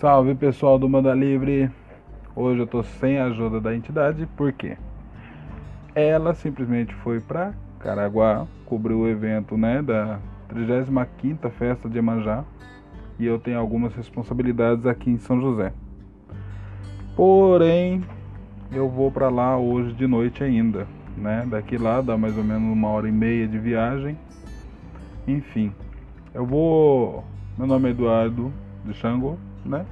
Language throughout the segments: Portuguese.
Salve pessoal do Manda Livre! Hoje eu tô sem a ajuda da entidade, por quê? Ela simplesmente foi para Caraguá, cobriu o evento né, da 35 Festa de Emanjá e eu tenho algumas responsabilidades aqui em São José. Porém, eu vou para lá hoje de noite ainda, né? Daqui lá dá mais ou menos uma hora e meia de viagem. Enfim, eu vou. Meu nome é Eduardo de Xango, né?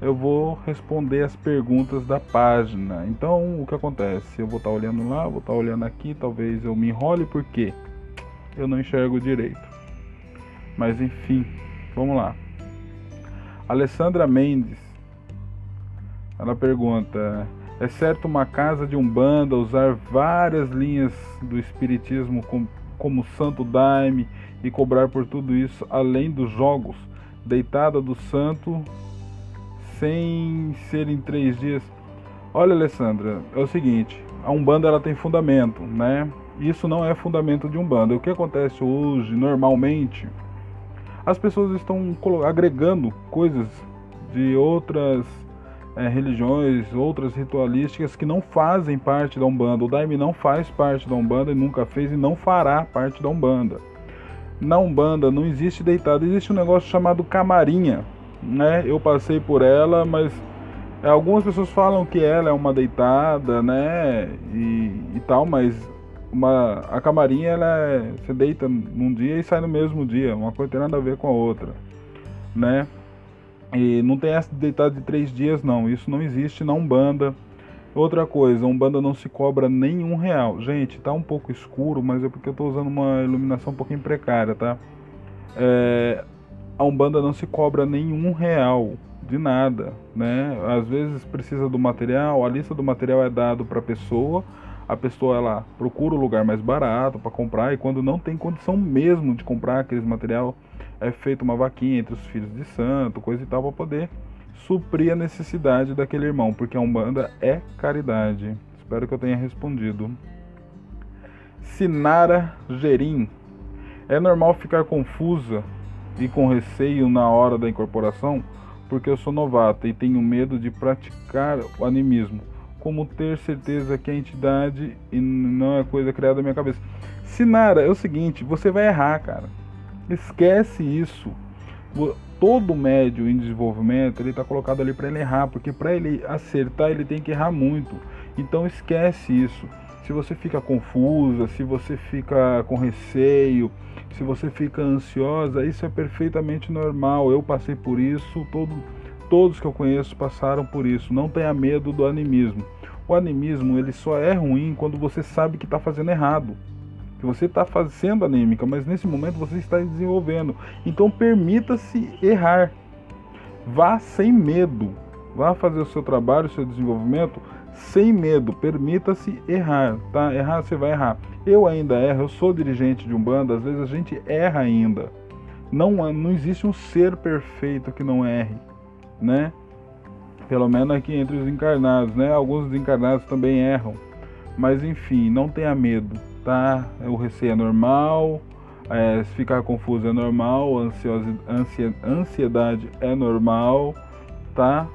Eu vou responder as perguntas da página. Então, o que acontece? Eu vou estar tá olhando lá, vou estar tá olhando aqui, talvez eu me enrole porque eu não enxergo direito. Mas enfim, vamos lá. Alessandra Mendes. Ela pergunta: É certo uma casa de umbanda usar várias linhas do espiritismo como, como Santo Daime e cobrar por tudo isso além dos jogos? Deitada do santo sem ser em três dias. Olha, Alessandra, é o seguinte: a Umbanda ela tem fundamento, né? Isso não é fundamento de Umbanda. O que acontece hoje, normalmente, as pessoas estão agregando coisas de outras é, religiões, outras ritualísticas que não fazem parte da Umbanda. O Daime não faz parte da Umbanda e nunca fez e não fará parte da Umbanda. Na Umbanda não existe deitado, existe um negócio chamado camarinha né? Eu passei por ela, mas algumas pessoas falam que ela é uma deitada, né? E, e tal, mas uma, a camarinha ela é, você deita num dia e sai no mesmo dia, uma coisa tem nada a ver com a outra, né? E não tem essa de deitar de três dias, não. Isso não existe na Umbanda. Outra coisa, a Umbanda não se cobra nenhum real. Gente, tá um pouco escuro, mas é porque eu tô usando uma iluminação um pouquinho precária, tá? É, a Umbanda não se cobra nenhum real de nada, né? Às vezes precisa do material, a lista do material é dado para a pessoa, a pessoa ela procura o lugar mais barato para comprar e quando não tem condição mesmo de comprar aquele material, é feita uma vaquinha entre os filhos de santo, coisa e tal para poder suprir a necessidade daquele irmão, porque a Umbanda é caridade. Espero que eu tenha respondido. Sinara Gerim. É normal ficar confusa e com receio na hora da incorporação, porque eu sou novata e tenho medo de praticar o animismo. Como ter certeza que a entidade e não é coisa criada na minha cabeça. Sinara, é o seguinte, você vai errar, cara. Esquece isso. Todo médio em desenvolvimento, ele está colocado ali para ele errar, porque para ele acertar, ele tem que errar muito. Então esquece isso se você fica confusa, se você fica com receio, se você fica ansiosa, isso é perfeitamente normal. Eu passei por isso, todo, todos que eu conheço passaram por isso. Não tenha medo do animismo. O animismo ele só é ruim quando você sabe que está fazendo errado. Que você está fazendo anêmica, mas nesse momento você está desenvolvendo. Então permita-se errar. Vá sem medo. Vá fazer o seu trabalho, o seu desenvolvimento sem medo, permita-se errar, tá? Errar você vai errar. Eu ainda erro, eu sou dirigente de um bando, às vezes a gente erra ainda. Não, não existe um ser perfeito que não erre, né? Pelo menos aqui entre os encarnados, né? Alguns encarnados também erram. Mas enfim, não tenha medo, tá? O receio é normal, é, ficar confuso é normal, ansiedade é normal, tá?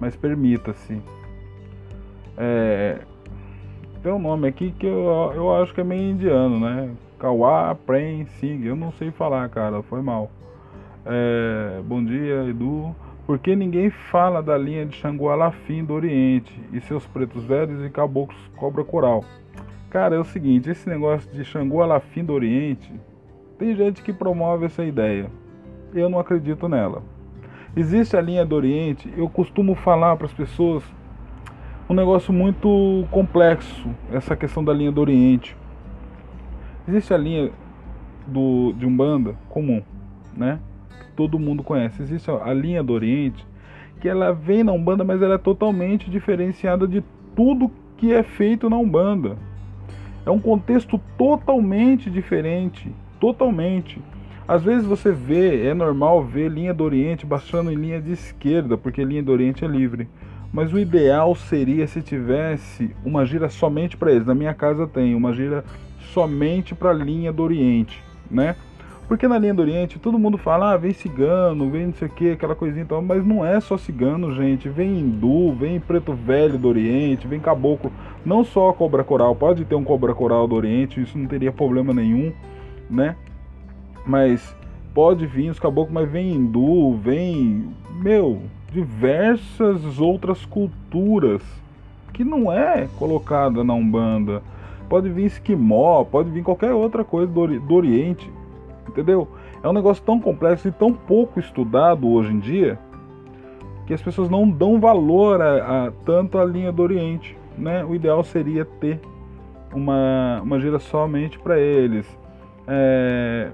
Mas permita-se. É, tem um nome aqui que eu, eu acho que é meio indiano, né? Kawa Prem Singh. Eu não sei falar, cara, foi mal. É, bom dia, Edu. Por que ninguém fala da linha de Xangô Alafim do Oriente e seus pretos velhos e caboclos cobra coral? Cara, é o seguinte, esse negócio de Xangô Alafim do Oriente, tem gente que promove essa ideia. Eu não acredito nela. Existe a linha do Oriente, eu costumo falar para as pessoas um negócio muito complexo, essa questão da linha do Oriente. Existe a linha do, de Umbanda comum, né? Que todo mundo conhece. Existe a linha do Oriente, que ela vem na Umbanda, mas ela é totalmente diferenciada de tudo que é feito na Umbanda. É um contexto totalmente diferente, totalmente. Às vezes você vê, é normal ver linha do Oriente baixando em linha de esquerda, porque linha do Oriente é livre. Mas o ideal seria se tivesse uma gira somente para eles. Na minha casa tem uma gira somente para linha do Oriente, né? Porque na linha do Oriente todo mundo fala, ah, vem cigano, vem não sei o que, aquela coisinha e tal, mas não é só cigano, gente. Vem hindu, vem preto velho do Oriente, vem caboclo. Não só cobra coral, pode ter um cobra coral do Oriente, isso não teria problema nenhum, né? Mas pode vir os caboclos, mas vem hindu, vem, meu, diversas outras culturas que não é colocada na Umbanda. Pode vir esquimó, pode vir qualquer outra coisa do, do Oriente entendeu? É um negócio tão complexo e tão pouco estudado hoje em dia que as pessoas não dão valor a, a tanto a linha do Oriente, né? O ideal seria ter uma, uma gira somente para eles. É,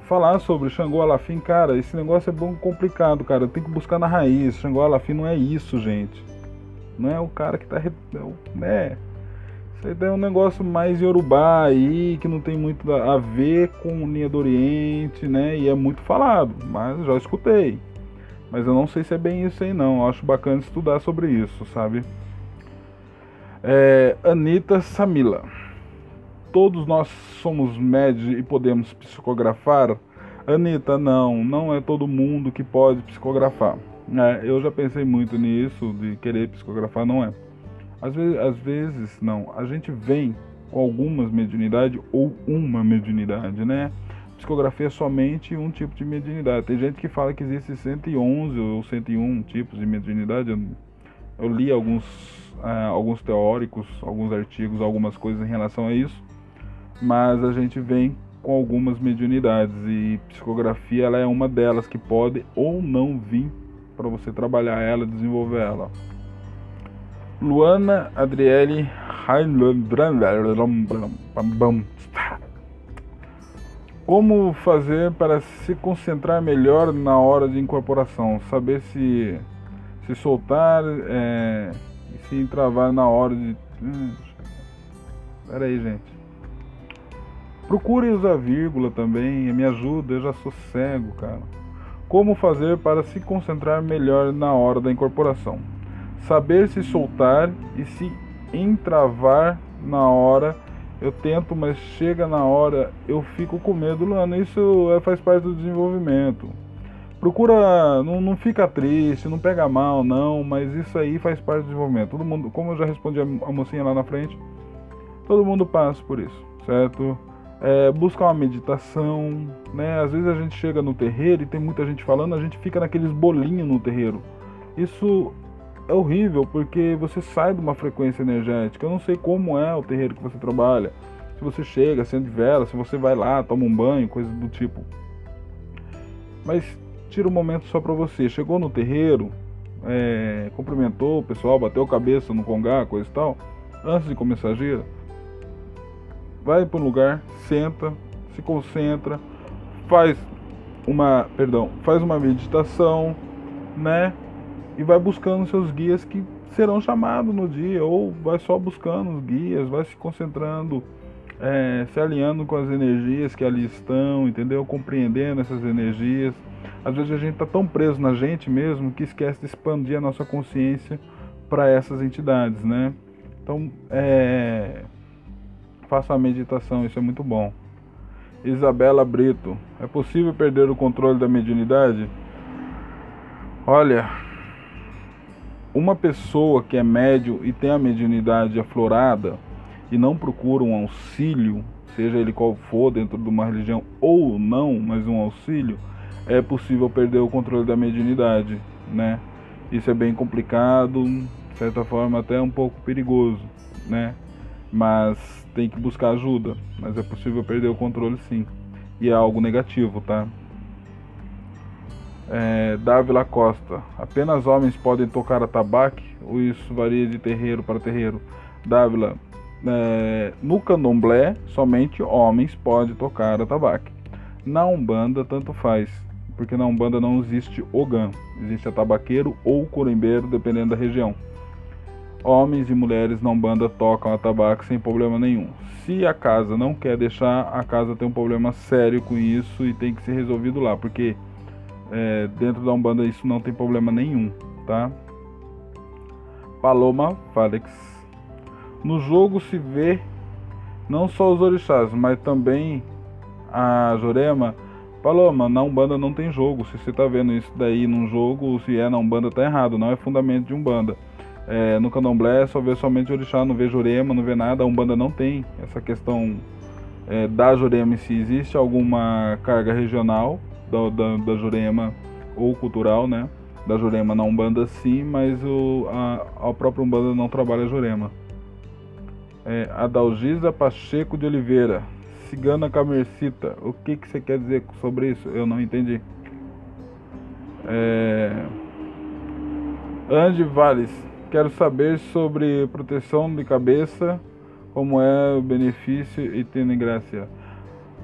falar sobre Xangô Alafim, cara, esse negócio é bom complicado, cara. Tem que buscar na raiz. Xangô Alafim não é isso, gente. Não é o cara que tá. Né? Isso aí é um negócio mais Yorubá aí, que não tem muito a ver com linha do Oriente, né? E é muito falado, mas já escutei. Mas eu não sei se é bem isso aí não. Eu acho bacana estudar sobre isso, sabe? É, Samila. Todos nós somos médios e podemos psicografar? Anitta, não, não é todo mundo que pode psicografar. É, eu já pensei muito nisso, de querer psicografar, não é. Às vezes, às vezes não. A gente vem com algumas mediunidades ou uma mediunidade, né? Psicografia é somente um tipo de mediunidade. Tem gente que fala que existe 111 ou 101 tipos de mediunidade. Eu, eu li alguns, uh, alguns teóricos, alguns artigos, algumas coisas em relação a isso. Mas a gente vem com algumas mediunidades e psicografia ela é uma delas que pode ou não vir para você trabalhar ela, desenvolver ela. Luana Adriele Como fazer para se concentrar melhor na hora de incorporação? Saber se se soltar é, e se entravar na hora de. Hum, Pera aí, gente. Procure usar vírgula também, me ajuda, eu já sou cego, cara. Como fazer para se concentrar melhor na hora da incorporação? Saber se soltar e se entravar na hora. Eu tento, mas chega na hora, eu fico com medo, Luana. Isso é, faz parte do desenvolvimento. Procura, não, não fica triste, não pega mal, não, mas isso aí faz parte do desenvolvimento. Todo mundo, como eu já respondi a, mocinha lá na frente, todo mundo passa por isso, certo? É, buscar uma meditação, né? Às vezes a gente chega no terreiro e tem muita gente falando, a gente fica naqueles bolinhos no terreiro. Isso é horrível porque você sai de uma frequência energética. Eu não sei como é o terreiro que você trabalha. Se você chega, acende vela, se você vai lá, toma um banho, coisas do tipo. Mas tira um momento só para você. Chegou no terreiro, é, cumprimentou o pessoal, bateu a cabeça no congá, coisa e tal. Antes de começar a gira, vai para um lugar, senta, se concentra, faz uma, perdão, faz uma meditação, né? E vai buscando seus guias que serão chamados no dia, ou vai só buscando os guias, vai se concentrando, é, se alinhando com as energias que ali estão, entendeu? Compreendendo essas energias. Às vezes a gente está tão preso na gente mesmo que esquece de expandir a nossa consciência para essas entidades, né? Então, é, faça a meditação, isso é muito bom. Isabela Brito, é possível perder o controle da mediunidade? Olha, uma pessoa que é médio e tem a mediunidade aflorada e não procura um auxílio, seja ele qual for, dentro de uma religião ou não, mas um auxílio, é possível perder o controle da mediunidade, né? Isso é bem complicado, de certa forma até um pouco perigoso, né? Mas tem que buscar ajuda, mas é possível perder o controle sim. E é algo negativo, tá? É, Dávila Costa. Apenas homens podem tocar atabaque ou isso varia de terreiro para terreiro? Dávila. É, no candomblé, somente homens podem tocar atabaque. Na Umbanda, tanto faz, porque na Umbanda não existe ogã, existe atabaqueiro ou corembeiro, dependendo da região. Homens e mulheres na Umbanda tocam atabaque sem problema nenhum. Se a casa não quer deixar, a casa tem um problema sério com isso e tem que ser resolvido lá, porque é, dentro da Umbanda isso não tem problema nenhum, tá? Paloma Falex. No jogo se vê não só os orixás, mas também a Jorema. Falou, mano, na Umbanda não tem jogo. Se você tá vendo isso daí num jogo, se é na Umbanda, tá errado. Não é fundamento de Umbanda. É, no Candomblé só vê somente Orixá, não vê Jurema, não vê nada. A Umbanda não tem essa questão é, da Jurema em si. Existe alguma carga regional da, da, da Jurema ou cultural, né? Da Jurema na Umbanda sim, mas o, a, a própria Umbanda não trabalha Jurema. É, Adalgisa Pacheco de Oliveira. Cigana Camercita. O que, que você quer dizer sobre isso? Eu não entendi. É... Andy Valles. Quero saber sobre proteção de cabeça, como é o benefício e tendo graça.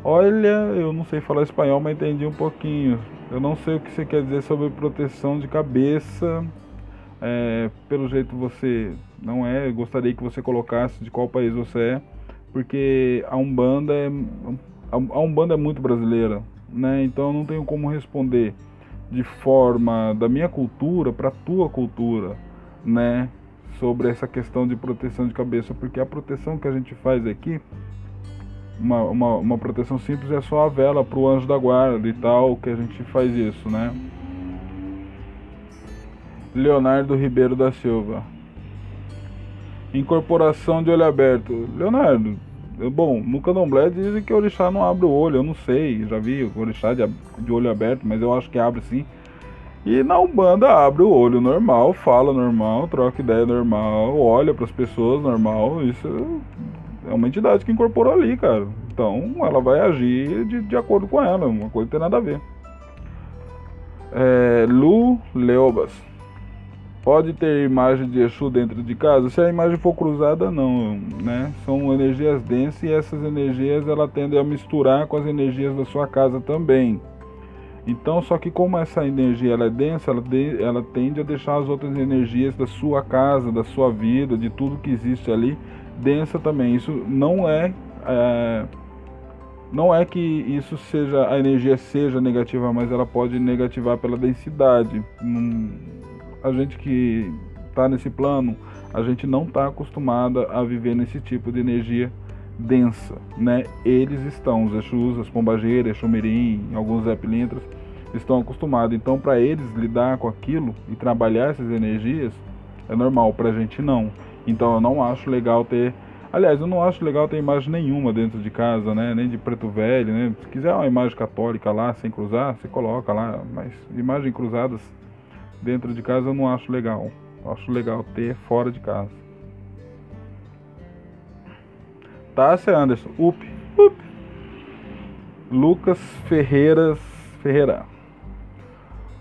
Olha, eu não sei falar espanhol, mas entendi um pouquinho. Eu não sei o que você quer dizer sobre proteção de cabeça. É, pelo jeito você não é, gostaria que você colocasse de qual país você é porque a Umbanda é a Umbanda é muito brasileira, né? Então eu não tenho como responder de forma da minha cultura para tua cultura, né? Sobre essa questão de proteção de cabeça, porque a proteção que a gente faz aqui, uma, uma, uma proteção simples é só a vela para o anjo da guarda e tal, que a gente faz isso, né? Leonardo Ribeiro da Silva. Incorporação de olho aberto. Leonardo, bom, no candomblé dizem que o orixá não abre o olho, eu não sei, já vi o orixá de, de olho aberto, mas eu acho que abre sim. E na Umbanda abre o olho normal, fala normal, troca ideia normal, olha para as pessoas normal. Isso é uma entidade que incorporou ali, cara. Então ela vai agir de, de acordo com ela, uma coisa tem nada a ver. É, Lu Leobas. Pode ter imagem de Exu dentro de casa? Se a imagem for cruzada, não, né? São energias densas e essas energias ela tendem a misturar com as energias da sua casa também. Então, só que como essa energia ela é densa, ela, de, ela tende a deixar as outras energias da sua casa, da sua vida, de tudo que existe ali, densa também. Isso não é, é não é que isso seja a energia seja negativa, mas ela pode negativar pela densidade. Hum, a gente que está nesse plano, a gente não está acostumada a viver nesse tipo de energia densa, né? Eles estão, os Exus, as Pombageiras, Xumirim, alguns Zé Pilintras, estão acostumados. Então, para eles lidar com aquilo e trabalhar essas energias é normal, para a gente não. Então, eu não acho legal ter. Aliás, eu não acho legal ter imagem nenhuma dentro de casa, né? Nem de preto velho, né? Se quiser uma imagem católica lá, sem cruzar, você coloca lá. Mas imagens cruzadas dentro de casa eu não acho legal. Eu acho legal ter fora de casa. Tássia Anderson, up, up. Lucas Ferreiras Ferreira.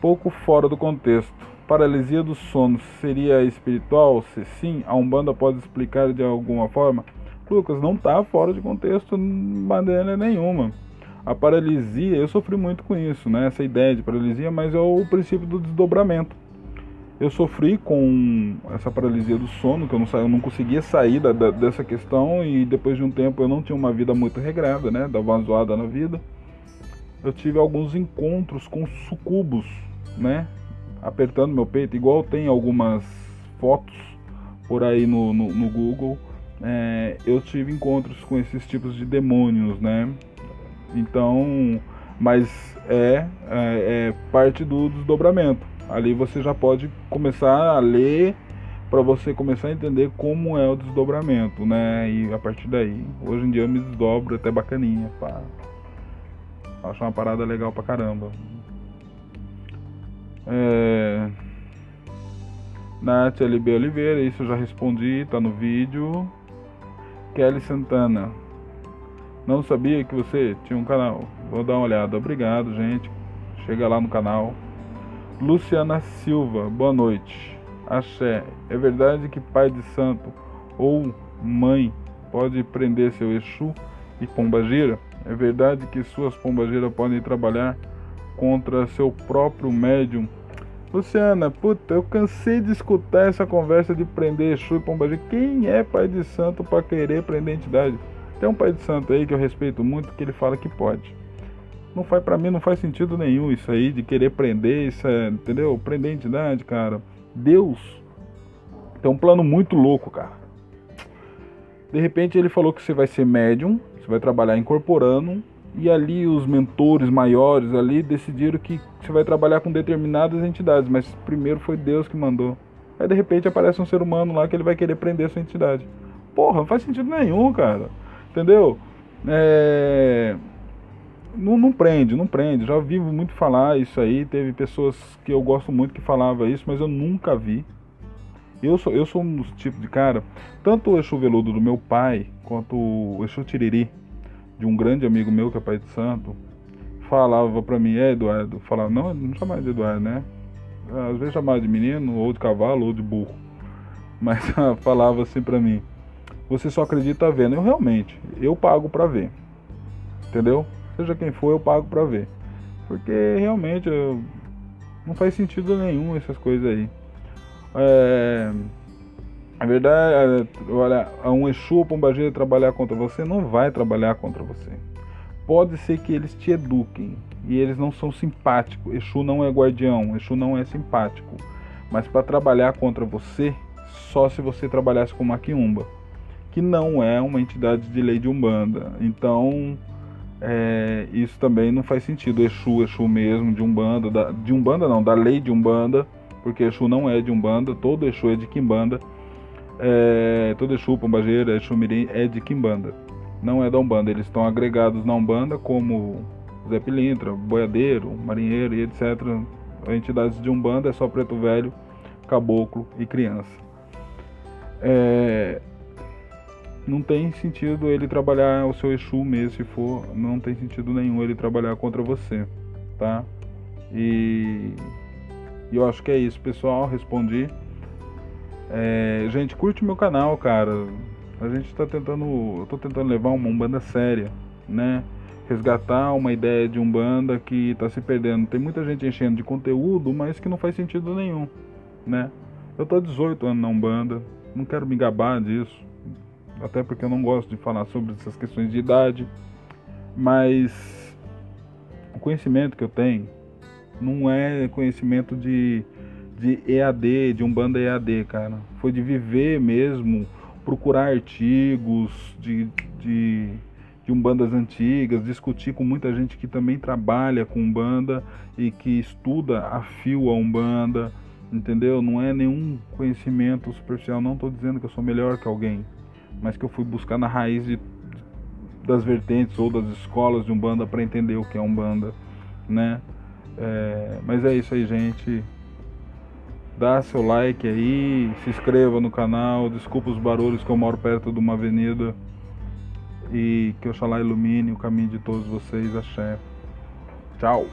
Pouco fora do contexto. Paralisia do sono seria espiritual? Se sim, a Umbanda pode explicar de alguma forma? Lucas, não está fora de contexto maneira nenhuma. A paralisia, eu sofri muito com isso, né? Essa ideia de paralisia, mas é o princípio do desdobramento. Eu sofri com essa paralisia do sono, que eu não, eu não conseguia sair da, da, dessa questão e depois de um tempo eu não tinha uma vida muito regrada, né? Dava uma zoada na vida. Eu tive alguns encontros com sucubos, né? Apertando meu peito, igual tem algumas fotos por aí no, no, no Google. É, eu tive encontros com esses tipos de demônios, né? Então, mas é, é, é parte do desdobramento. Ali você já pode começar a ler para você começar a entender como é o desdobramento, né? E a partir daí, hoje em dia eu me desdobro até bacaninha, pá. Acho uma parada legal pra caramba. É... Nath LB Oliveira, isso eu já respondi, tá no vídeo. Kelly Santana. Não sabia que você tinha um canal. Vou dar uma olhada. Obrigado, gente. Chega lá no canal. Luciana Silva, boa noite. Axé, é verdade que pai de santo ou mãe pode prender seu Exu e pombagira? É verdade que suas pombagiras podem trabalhar contra seu próprio médium? Luciana, puta, eu cansei de escutar essa conversa de prender Exu e pombagira. Quem é pai de santo para querer prender entidade? Tem um pai de santo aí que eu respeito muito que ele fala que pode não faz para mim não faz sentido nenhum isso aí de querer prender isso é, entendeu prender entidade cara Deus tem um plano muito louco cara de repente ele falou que você vai ser médium você vai trabalhar incorporando E ali os mentores maiores ali decidiram que você vai trabalhar com determinadas entidades, mas primeiro foi Deus que mandou. Aí de repente aparece um ser humano lá que ele vai querer prender a sua entidade. Porra, não faz sentido nenhum, cara. Entendeu? É... Não, não prende, não prende. Já ouvi muito falar isso aí. Teve pessoas que eu gosto muito que falava isso, mas eu nunca vi. Eu sou, eu sou um dos tipos de cara, tanto o Exu Veludo do meu pai, quanto o Exu Tiriri, de um grande amigo meu que é pai de santo, falava pra mim, é Eduardo, falava, não, não chamava de Eduardo, né? Às vezes chamava de menino, ou de cavalo, ou de burro. Mas falava assim pra mim, você só acredita vendo. Eu realmente, eu pago pra ver. Entendeu? Seja quem for, eu pago pra ver. Porque realmente eu, não faz sentido nenhum essas coisas aí. É, a verdade, é, olha, um Exu ou Pombagira trabalhar contra você não vai trabalhar contra você. Pode ser que eles te eduquem e eles não são simpáticos. Exu não é guardião, Exu não é simpático. Mas para trabalhar contra você, só se você trabalhasse com Maquiumba, que não é uma entidade de lei de Umbanda. Então, é, isso também não faz sentido. Exu, Exu mesmo, de Umbanda, da, de Umbanda não, da lei de Umbanda porque Exu não é de Umbanda, todo Exu é de Kimbanda. É, todo Exu, Pombageira, Exu Mirim é de Kimbanda, não é da Umbanda. Eles estão agregados na Umbanda como Zé Pilintra, Boiadeiro, Marinheiro e etc. Entidades de Umbanda é só Preto Velho, Caboclo e Criança. É, não tem sentido ele trabalhar o seu Exu mesmo, se for, não tem sentido nenhum ele trabalhar contra você, tá? E e eu acho que é isso, pessoal. Respondi. É, gente, curte meu canal, cara. A gente está tentando. Eu tô tentando levar uma Umbanda séria, né? Resgatar uma ideia de Umbanda que está se perdendo. Tem muita gente enchendo de conteúdo, mas que não faz sentido nenhum, né? Eu tô há 18 anos na Umbanda, não quero me gabar disso, até porque eu não gosto de falar sobre essas questões de idade, mas o conhecimento que eu tenho não é conhecimento de, de EAD, de um banda EAD, cara. Foi de viver mesmo, procurar artigos de, de, de umbandas antigas, discutir com muita gente que também trabalha com umbanda e que estuda a fio a umbanda, entendeu? Não é nenhum conhecimento superficial, não estou dizendo que eu sou melhor que alguém, mas que eu fui buscar na raiz de, das vertentes ou das escolas de umbanda para entender o que é umbanda, né? É, mas é isso aí, gente. Dá seu like aí, se inscreva no canal. Desculpa os barulhos que eu moro perto de uma avenida. E que Oxalá ilumine o caminho de todos vocês. Axé. Tchau.